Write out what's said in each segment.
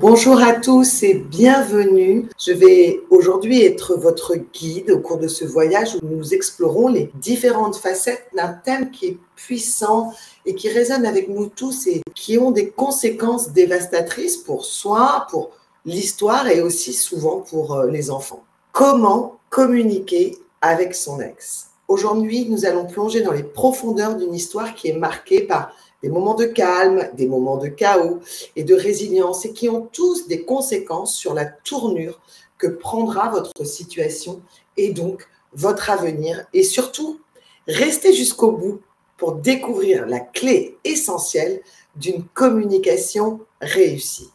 Bonjour à tous et bienvenue. Je vais aujourd'hui être votre guide au cours de ce voyage où nous explorons les différentes facettes d'un thème qui est puissant et qui résonne avec nous tous et qui ont des conséquences dévastatrices pour soi, pour l'histoire et aussi souvent pour euh, les enfants. Comment communiquer avec son ex? Aujourd'hui, nous allons plonger dans les profondeurs d'une histoire qui est marquée par des moments de calme, des moments de chaos et de résilience et qui ont tous des conséquences sur la tournure que prendra votre situation et donc votre avenir. Et surtout, restez jusqu'au bout pour découvrir la clé essentielle d'une communication réussie.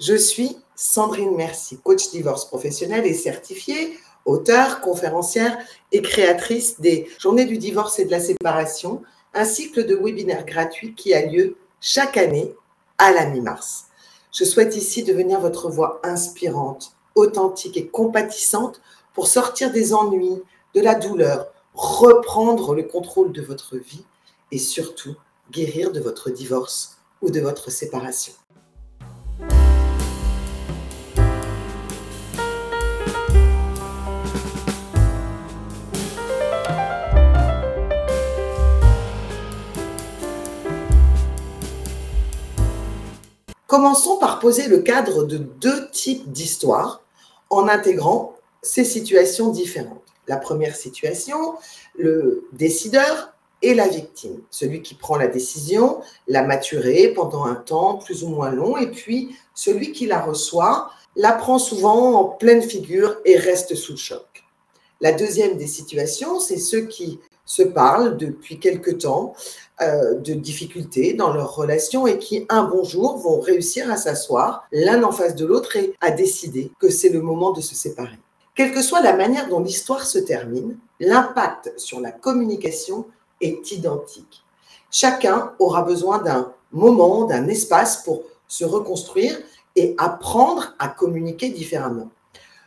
Je suis Sandrine Merci, coach divorce professionnel et certifiée, auteure, conférencière et créatrice des Journées du divorce et de la séparation, un cycle de webinaires gratuits qui a lieu chaque année à la mi-mars. Je souhaite ici devenir votre voix inspirante, authentique et compatissante pour sortir des ennuis, de la douleur, reprendre le contrôle de votre vie et surtout guérir de votre divorce ou de votre séparation. Commençons par poser le cadre de deux types d'histoires en intégrant ces situations différentes. La première situation, le décideur et la victime. Celui qui prend la décision, la maturer pendant un temps plus ou moins long, et puis celui qui la reçoit la prend souvent en pleine figure et reste sous le choc. La deuxième des situations, c'est ceux qui se parlent depuis quelque temps euh, de difficultés dans leur relation et qui, un bon jour, vont réussir à s'asseoir l'un en face de l'autre et à décider que c'est le moment de se séparer. Quelle que soit la manière dont l'histoire se termine, l'impact sur la communication est identique. Chacun aura besoin d'un moment, d'un espace pour se reconstruire et apprendre à communiquer différemment.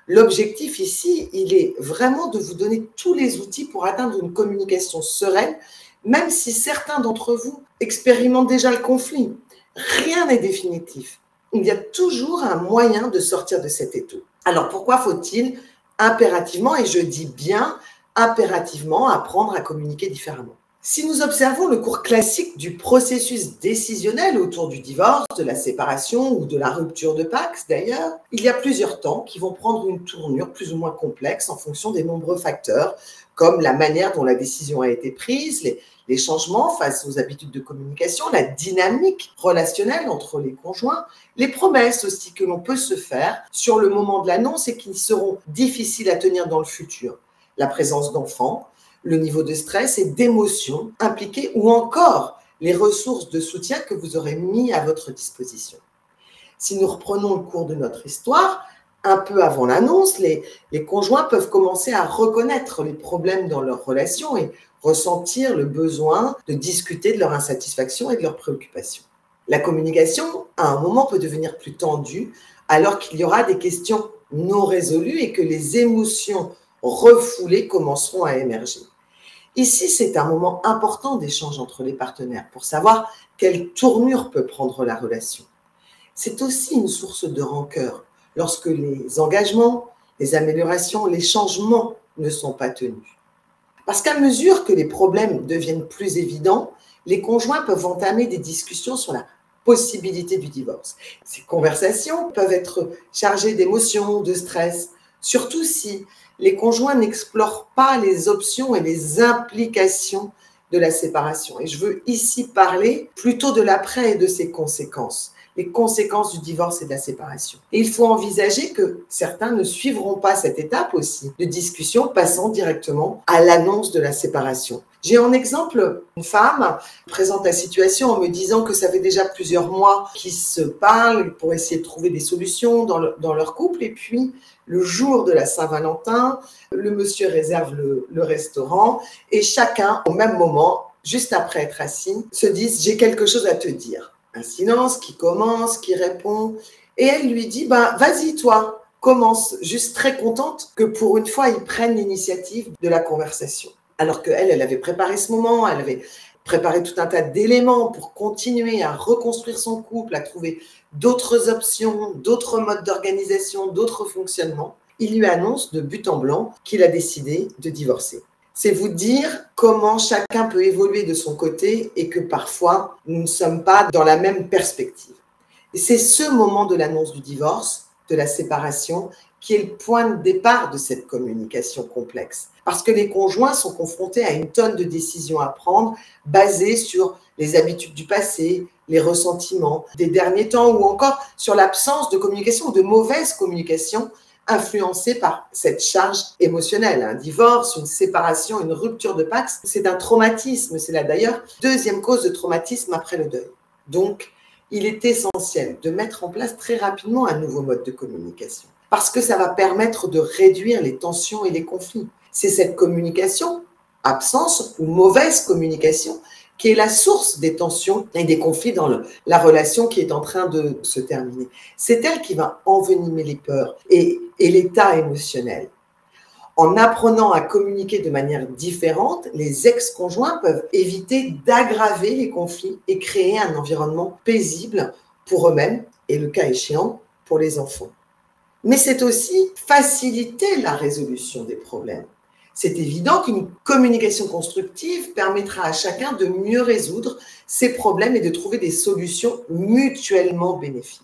L'objectif ici, il est vraiment de vous donner tous les outils pour atteindre une communication sereine, même si certains d'entre vous expérimentent déjà le conflit. Rien n'est définitif. Il y a toujours un moyen de sortir de cet étau. Alors pourquoi faut-il impérativement, et je dis bien impérativement, apprendre à communiquer différemment? Si nous observons le cours classique du processus décisionnel autour du divorce, de la séparation ou de la rupture de Pax d'ailleurs, il y a plusieurs temps qui vont prendre une tournure plus ou moins complexe en fonction des nombreux facteurs, comme la manière dont la décision a été prise, les, les changements face aux habitudes de communication, la dynamique relationnelle entre les conjoints, les promesses aussi que l'on peut se faire sur le moment de l'annonce et qui seront difficiles à tenir dans le futur, la présence d'enfants, le niveau de stress et d'émotion impliquées ou encore les ressources de soutien que vous aurez mis à votre disposition. Si nous reprenons le cours de notre histoire, un peu avant l'annonce, les, les, conjoints peuvent commencer à reconnaître les problèmes dans leur relation et ressentir le besoin de discuter de leur insatisfaction et de leurs préoccupations. La communication, à un moment, peut devenir plus tendue alors qu'il y aura des questions non résolues et que les émotions refoulées commenceront à émerger. Ici, c'est un moment important d'échange entre les partenaires pour savoir quelle tournure peut prendre la relation. C'est aussi une source de rancœur lorsque les engagements, les améliorations, les changements ne sont pas tenus. Parce qu'à mesure que les problèmes deviennent plus évidents, les conjoints peuvent entamer des discussions sur la possibilité du divorce. Ces conversations peuvent être chargées d'émotions, de stress, surtout si les conjoints n'explorent pas les options et les implications de la séparation. Et je veux ici parler plutôt de l'après et de ses conséquences, les conséquences du divorce et de la séparation. Et il faut envisager que certains ne suivront pas cette étape aussi de discussion passant directement à l'annonce de la séparation. J'ai en exemple une femme présente la situation en me disant que ça fait déjà plusieurs mois qu'ils se parlent pour essayer de trouver des solutions dans, leur couple et puis le jour de la Saint-Valentin, le monsieur réserve le, restaurant et chacun, au même moment, juste après être assis, se disent j'ai quelque chose à te dire. Un silence qui commence, qui répond, et elle lui dit bah vas-y toi, commence, juste très contente que pour une fois ils prennent l'initiative de la conversation. Alors qu'elle, elle avait préparé ce moment, elle avait préparer tout un tas d'éléments pour continuer à reconstruire son couple, à trouver d'autres options, d'autres modes d'organisation, d'autres fonctionnements, il lui annonce de but en blanc qu'il a décidé de divorcer. C'est vous dire comment chacun peut évoluer de son côté et que parfois nous ne sommes pas dans la même perspective. Et c'est ce moment de l'annonce du divorce, de la séparation, qui est le point de départ de cette communication complexe. Parce que les conjoints sont confrontés à une tonne de décisions à prendre basées sur les habitudes du passé, les ressentiments des derniers temps ou encore sur l'absence de communication ou de mauvaise communication influencée par cette charge émotionnelle. Un divorce, une séparation, une rupture de pax, c'est un traumatisme. C'est là d'ailleurs deuxième cause de traumatisme après le deuil. Donc, il est essentiel de mettre en place très rapidement un nouveau mode de communication parce que ça va permettre de réduire les tensions et les conflits. C'est cette communication, absence ou mauvaise communication, qui est la source des tensions et des conflits dans la relation qui est en train de se terminer. C'est elle qui va envenimer les peurs et, l'état émotionnel. En apprenant à communiquer de manière différente, les ex-conjoints peuvent éviter d'aggraver les conflits et créer un environnement paisible pour eux-mêmes et, le cas échéant, pour les enfants mais c'est aussi faciliter la résolution des problèmes. C'est évident qu'une communication constructive permettra à chacun de mieux résoudre ses problèmes et de trouver des solutions mutuellement bénéfiques.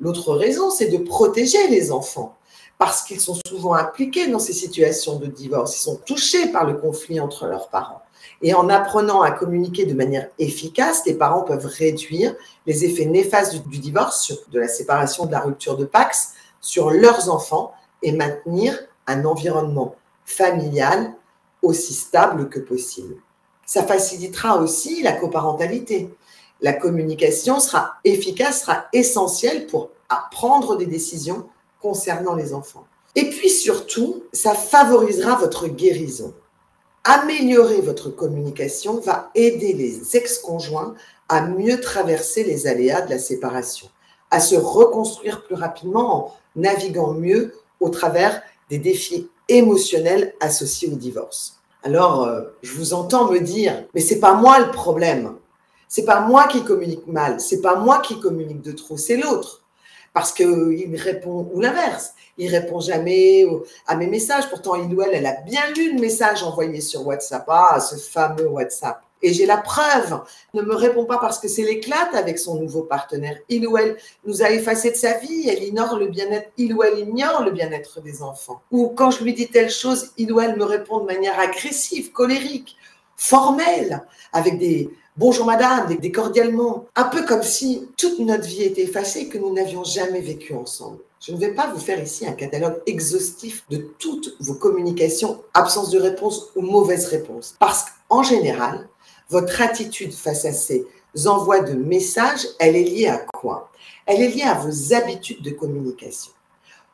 L'autre raison, c'est de protéger les enfants, parce qu'ils sont souvent impliqués dans ces situations de divorce, ils sont touchés par le conflit entre leurs parents. Et en apprenant à communiquer de manière efficace, les parents peuvent réduire les effets néfastes du, divorce, de la séparation, de la rupture de Pax, sur leurs enfants et maintenir un environnement familial aussi stable que possible. Ça facilitera aussi la coparentalité. La communication sera efficace, sera essentielle pour prendre des décisions concernant les enfants. Et puis surtout, ça favorisera votre guérison. Améliorer votre communication va aider les ex-conjoints à mieux traverser les aléas de la séparation, à se reconstruire plus rapidement en naviguant mieux au travers des défis émotionnels associés au divorce. Alors, euh, je vous entends me dire, mais c'est pas moi le problème. C'est pas moi qui communique mal. C'est pas moi qui communique de trop. C'est l'autre. Parce qu'il répond, ou l'inverse, il répond jamais à mes messages. Pourtant, il ou elle, elle a bien lu le message envoyé sur WhatsApp. Ah, ce fameux WhatsApp. Et j'ai la preuve. Ne me répond pas parce que c'est l'éclate avec son nouveau partenaire. Il ou elle nous a effacé de sa vie. Elle ignore le bien-être. Il ou elle ignore le bien-être des enfants. Ou quand je lui dis telle chose, il ou elle me répond de manière agressive, colérique, formelle, avec des bonjour madame, des, des cordialement. Un peu comme si toute notre vie était effacée et que nous n'avions jamais vécu ensemble. Je ne vais pas vous faire ici un catalogue exhaustif de toutes vos communications, absence de réponse ou mauvaise réponse. Parce qu'en général, votre attitude face à ces envois de messages, elle est liée à quoi? Elle est liée à vos habitudes de communication.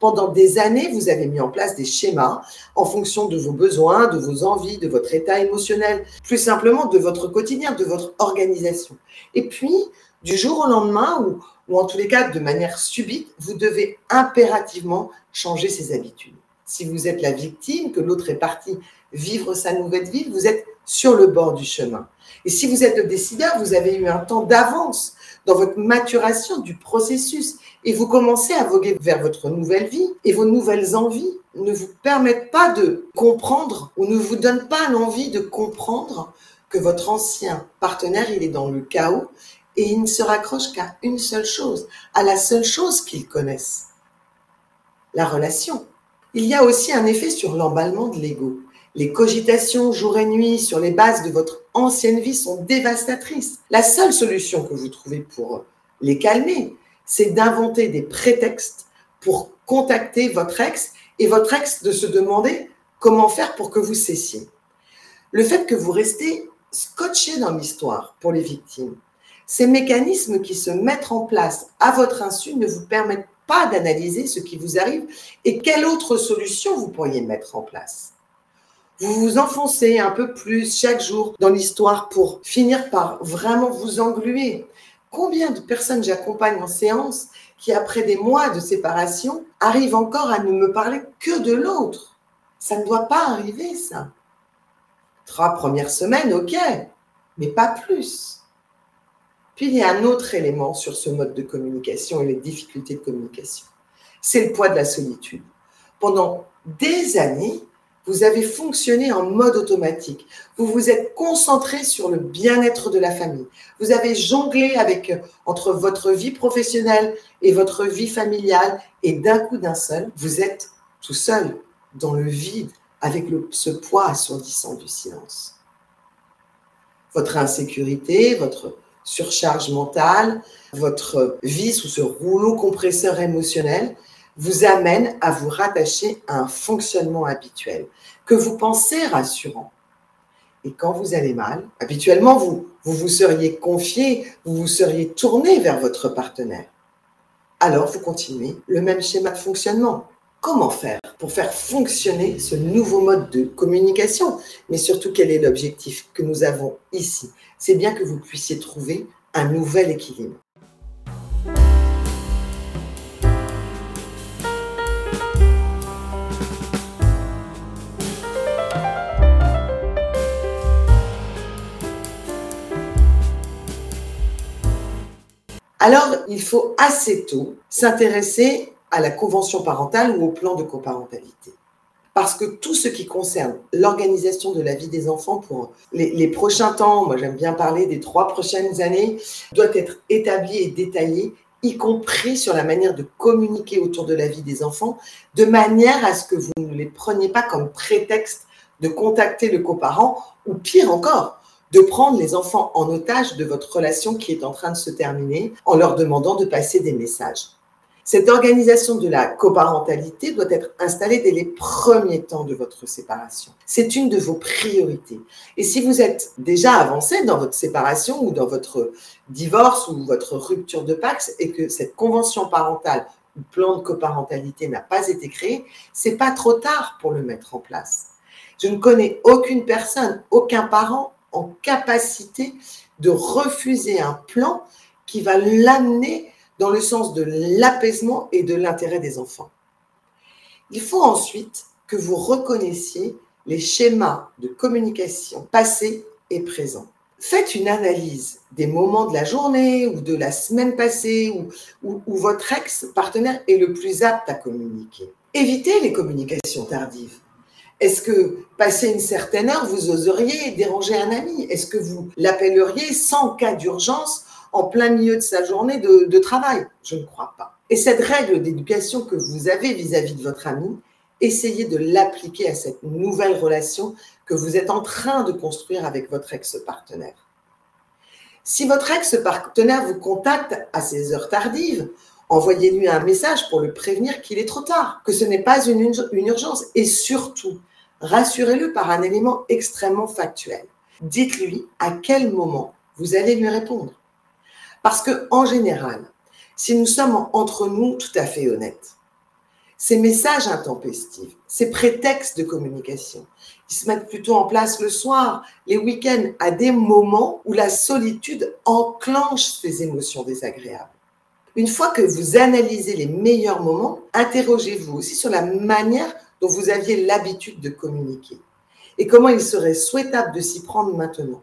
Pendant des années, vous avez mis en place des schémas en fonction de vos besoins, de vos envies, de votre état émotionnel, plus simplement de votre quotidien, de votre organisation. Et puis, du jour au lendemain, ou, en tous les cas de manière subite, vous devez impérativement changer ces habitudes. Si vous êtes la victime, que l'autre est parti vivre sa nouvelle vie, vous êtes sur le bord du chemin. Et si vous êtes le décideur, vous avez eu un temps d'avance dans votre maturation du processus et vous commencez à voguer vers votre nouvelle vie et vos nouvelles envies ne vous permettent pas de comprendre ou ne vous donnent pas l'envie de comprendre que votre ancien partenaire, il est dans le chaos et il ne se raccroche qu'à une seule chose, à la seule chose qu'il connaisse, la relation. Il y a aussi un effet sur l'emballement de l'ego. Les cogitations jour et nuit sur les bases de votre ancienne vie sont dévastatrices. La seule solution que vous trouvez pour les calmer, c'est d'inventer des prétextes pour contacter votre ex et votre ex de se demander comment faire pour que vous cessiez. Le fait que vous restez scotché dans l'histoire pour les victimes, ces mécanismes qui se mettent en place à votre insu ne vous permettent pas d'analyser ce qui vous arrive et quelle autre solution vous pourriez mettre en place vous vous enfoncez un peu plus chaque jour dans l'histoire pour finir par vraiment vous engluer. Combien de personnes j'accompagne en séance qui, après des mois de séparation, arrivent encore à ne me parler que de l'autre? Ça ne doit pas arriver, ça. Trois premières semaines, ok. mais pas plus. Puis il y a un autre élément sur ce mode de communication et les difficultés de communication. C'est le poids de la solitude. Pendant des années, vous avez fonctionné en mode automatique. Vous vous êtes concentré sur le bien-être de la famille. Vous avez jonglé avec entre votre vie professionnelle et votre vie familiale et d'un coup d'un seul, vous êtes tout seul dans le vide avec ce poids assourdissant du silence. Votre insécurité, votre surcharge mentale, votre vie sous ce rouleau compresseur émotionnel vous amène à vous rattacher à un fonctionnement habituel que vous pensez rassurant. Et quand vous allez mal, habituellement, vous, vous vous seriez confié, vous vous seriez tourné vers votre partenaire. Alors, vous continuez le même schéma de fonctionnement. Comment faire pour faire fonctionner ce nouveau mode de communication? Mais surtout, quel est l'objectif que nous avons ici? C'est bien que vous puissiez trouver un nouvel équilibre. Alors, il faut assez tôt s'intéresser à la convention parentale ou au plan de coparentalité. Parce que tout ce qui concerne l'organisation de la vie des enfants pour les, prochains temps, moi j'aime bien parler des trois prochaines années, doit être établi et détaillé, y compris sur la manière de communiquer autour de la vie des enfants, de manière à ce que vous ne les preniez pas comme prétexte de contacter le coparent, ou pire encore, de prendre les enfants en otage de votre relation qui est en train de se terminer en leur demandant de passer des messages. Cette organisation de la coparentalité doit être installée dès les premiers temps de votre séparation. C'est une de vos priorités. Et si vous êtes déjà avancé dans votre séparation ou dans votre divorce ou votre rupture de Pax et que cette convention parentale ou plan de coparentalité n'a pas été créé, c'est pas trop tard pour le mettre en place. Je ne connais aucune personne, aucun parent en capacité de refuser un plan qui va l'amener dans le sens de l'apaisement et de l'intérêt des enfants. Il faut ensuite que vous reconnaissiez les schémas de communication passés et présents. Faites une analyse des moments de la journée ou de la semaine passée où, où votre ex-partenaire est le plus apte à communiquer. Évitez les communications tardives. Est-ce que, passé une certaine heure, vous oseriez déranger un ami? Est-ce que vous l'appelleriez sans cas d'urgence en plein milieu de sa journée de, travail? Je ne crois pas. Et cette règle d'éducation que vous avez vis-à-vis de votre ami, essayez de l'appliquer à cette nouvelle relation que vous êtes en train de construire avec votre ex-partenaire. Si votre ex-partenaire vous contacte à ces heures tardives, envoyez-lui un message pour le prévenir qu'il est trop tard, que ce n'est pas une urgence. Et surtout, rassurez-le par un élément extrêmement factuel. Dites-lui à quel moment vous allez lui répondre. Parce que, en général, si nous sommes entre nous tout à fait honnêtes, ces messages intempestifs, ces prétextes de communication, ils se mettent plutôt en place le soir, les week-ends, à des moments où la solitude enclenche ces émotions désagréables. Une fois que vous analysez les meilleurs moments, interrogez-vous aussi sur la manière dont vous aviez l'habitude de communiquer et comment il serait souhaitable de s'y prendre maintenant.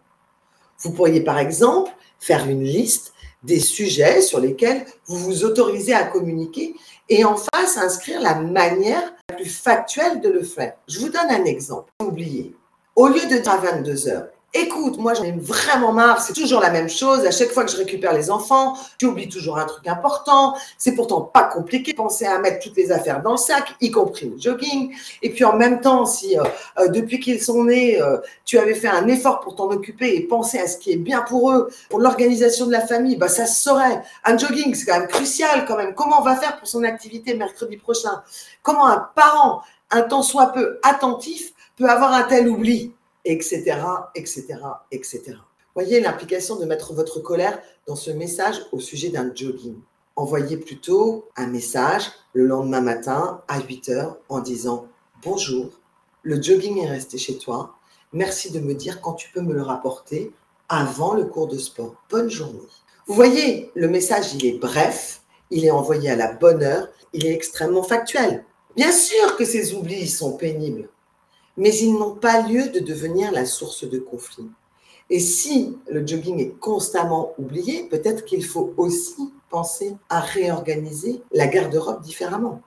Vous pourriez par exemple faire une liste des sujets sur lesquels vous vous autorisez à communiquer et en face inscrire la manière la plus factuelle de le faire. Je vous donne un exemple. Oubliez, au lieu de à 22 heures, Écoute, moi j'en ai vraiment marre, c'est toujours la même chose. À chaque fois que je récupère les enfants, tu oublies toujours un truc important. C'est pourtant pas compliqué. Pensez à mettre toutes les affaires dans le sac, y compris le jogging. Et puis en même temps, si euh, euh, depuis qu'ils sont nés, euh, tu avais fait un effort pour t'en occuper et penser à ce qui est bien pour eux, pour l'organisation de la famille, bah ça se saurait. Un jogging, c'est quand même crucial quand même. Comment on va faire pour son activité mercredi prochain? Comment un parent, un temps soit peu attentif, peut avoir un tel oubli? Etc., etc., etc. Voyez l'implication de mettre votre colère dans ce message au sujet d'un jogging. Envoyez plutôt un message le lendemain matin à 8 heures en disant Bonjour, le jogging est resté chez toi. Merci de me dire quand tu peux me le rapporter avant le cours de sport. Bonne journée. Vous voyez, le message, il est bref, il est envoyé à la bonne heure, il est extrêmement factuel. Bien sûr que ces oublis sont pénibles mais ils n'ont pas lieu de devenir la source de conflit. Et si le jogging est constamment oublié, peut-être qu'il faut aussi penser à réorganiser la garde-robe différemment.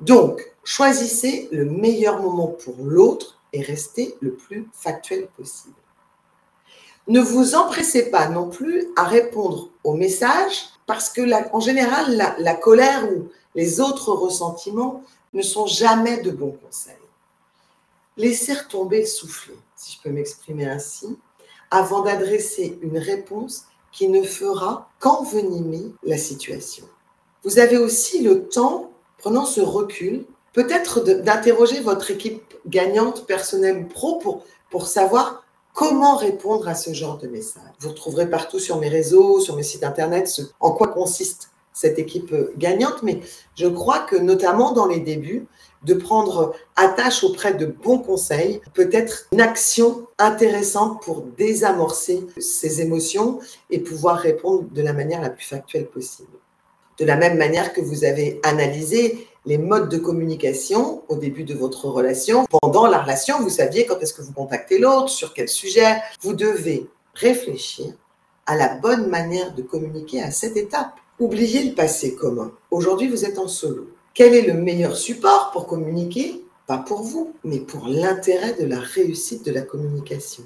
Donc, choisissez le meilleur moment pour l'autre et restez le plus factuel possible. Ne vous empressez pas non plus à répondre aux messages parce que, en général, la colère ou les autres ressentiments ne sont jamais de bons conseils. Laissez tomber le soufflet, si je peux m'exprimer ainsi, avant d'adresser une réponse qui ne fera qu'envenimer la situation. Vous avez aussi le temps, prenant ce recul, peut-être d'interroger votre équipe gagnante, personnelle pro, pour, pour savoir comment répondre à ce genre de message. Vous retrouverez partout sur mes réseaux, sur mes sites internet, en quoi consiste cette équipe gagnante, mais je crois que notamment dans les débuts, de prendre attache auprès de bons conseils peut être une action intéressante pour désamorcer ces émotions et pouvoir répondre de la manière la plus factuelle possible. De la même manière que vous avez analysé les modes de communication au début de votre relation. Pendant la relation, vous saviez quand est-ce que vous contactez l'autre, sur quel sujet. Vous devez réfléchir à la bonne manière de communiquer à cette étape. Oubliez le passé commun. Aujourd'hui, vous êtes en solo. Quel est le meilleur support pour communiquer? Pas pour vous, mais pour l'intérêt de la réussite de la communication.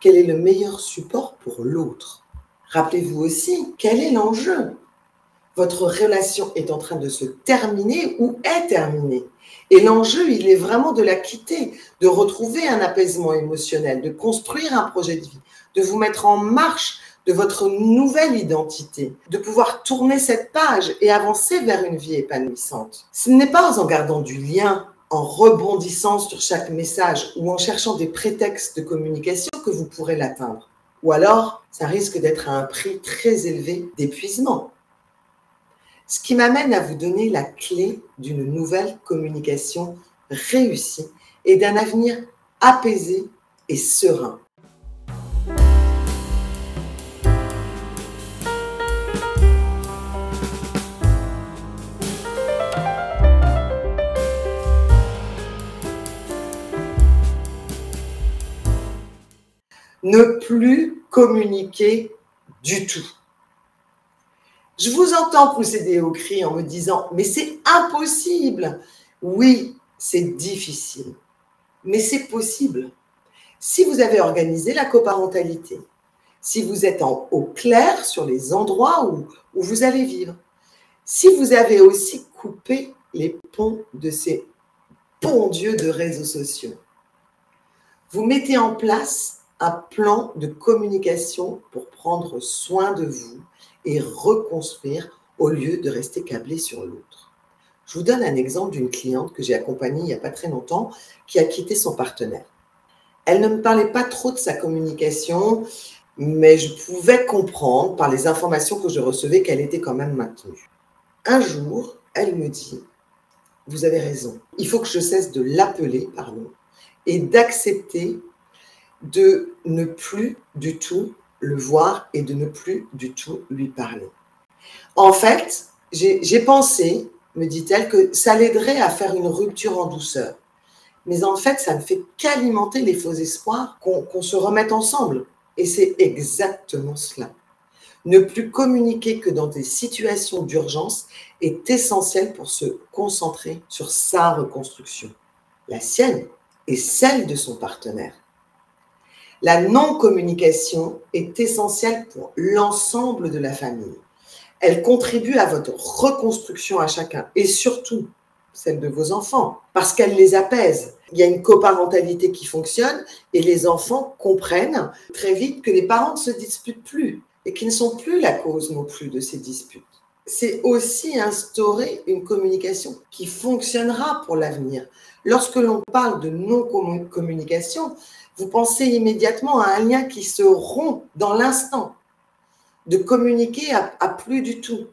Quel est le meilleur support pour l'autre? Rappelez-vous aussi, quel est l'enjeu? Votre relation est en train de se terminer ou est terminée. Et l'enjeu, il est vraiment de la quitter, de retrouver un apaisement émotionnel, de construire un projet de vie, de vous mettre en marche de votre nouvelle identité, de pouvoir tourner cette page et avancer vers une vie épanouissante. Ce n'est pas en gardant du lien, en rebondissant sur chaque message ou en cherchant des prétextes de communication que vous pourrez l'atteindre. Ou alors, ça risque d'être à un prix très élevé d'épuisement. Ce qui m'amène à vous donner la clé d'une nouvelle communication réussie et d'un avenir apaisé et serein. Plus communiquer du tout. Je vous entends procéder au cri en me disant, mais c'est impossible. Oui, c'est difficile, mais c'est possible. Si vous avez organisé la coparentalité, si vous êtes en, au clair sur les endroits où, où vous allez vivre, si vous avez aussi coupé les ponts de ces bons dieux de réseaux sociaux, vous mettez en place un plan de communication pour prendre soin de vous et reconstruire au lieu de rester câblé sur l'autre. Je vous donne un exemple d'une cliente que j'ai accompagnée il n'y a pas très longtemps qui a quitté son partenaire. Elle ne me parlait pas trop de sa communication, mais je pouvais comprendre par les informations que je recevais qu'elle était quand même maintenue. Un jour, elle me dit, vous avez raison, il faut que je cesse de l'appeler, pardon, et d'accepter de ne plus du tout le voir et de ne plus du tout lui parler. En fait, j'ai pensé, me dit-elle, que ça l'aiderait à faire une rupture en douceur. Mais en fait, ça ne fait qu'alimenter les faux espoirs qu'on se remette ensemble. Et c'est exactement cela. Ne plus communiquer que dans des situations d'urgence est essentiel pour se concentrer sur sa reconstruction, la sienne et celle de son partenaire. La non-communication est essentielle pour l'ensemble de la famille. Elle contribue à votre reconstruction à chacun et surtout celle de vos enfants parce qu'elle les apaise. Il y a une coparentalité qui fonctionne et les enfants comprennent très vite que les parents ne se disputent plus et qu'ils ne sont plus la cause non plus de ces disputes. C'est aussi instaurer une communication qui fonctionnera pour l'avenir. Lorsque l'on parle de non-communication, vous pensez immédiatement à un lien qui se rompt dans l'instant, de communiquer à, plus du tout.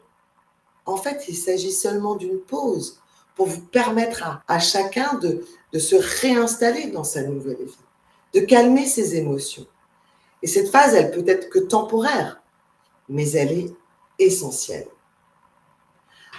En fait, il s'agit seulement d'une pause pour vous permettre à, chacun de, se réinstaller dans sa nouvelle vie, de calmer ses émotions. Et cette phase, elle peut être que temporaire, mais elle est essentielle.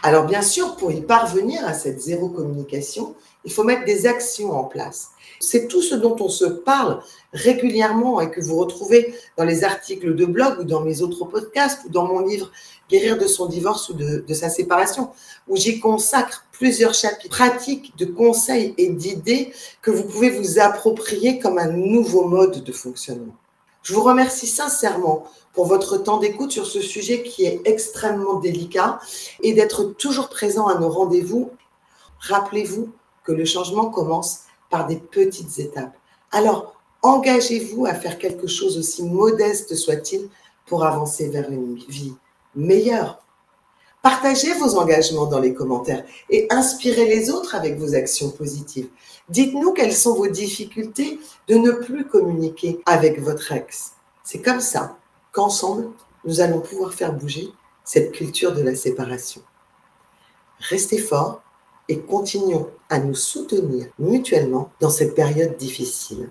Alors bien sûr, pour y parvenir à cette zéro communication, il faut mettre des actions en place. C'est tout ce dont on se parle régulièrement et que vous retrouvez dans les articles de blog ou dans mes autres podcasts ou dans mon livre Guérir de son divorce ou de, sa séparation, où j'y consacre plusieurs chapitres pratiques de conseils et d'idées que vous pouvez vous approprier comme un nouveau mode de fonctionnement. Je vous remercie sincèrement pour votre temps d'écoute sur ce sujet qui est extrêmement délicat et d'être toujours présent à nos rendez-vous. Rappelez-vous que le changement commence par des petites étapes. Alors, engagez-vous à faire quelque chose aussi modeste soit-il pour avancer vers une vie meilleure. Partagez vos engagements dans les commentaires et inspirez les autres avec vos actions positives. Dites-nous quelles sont vos difficultés de ne plus communiquer avec votre ex. C'est comme ça qu'ensemble, nous allons pouvoir faire bouger cette culture de la séparation. Restez forts et continuons à nous soutenir mutuellement dans cette période difficile.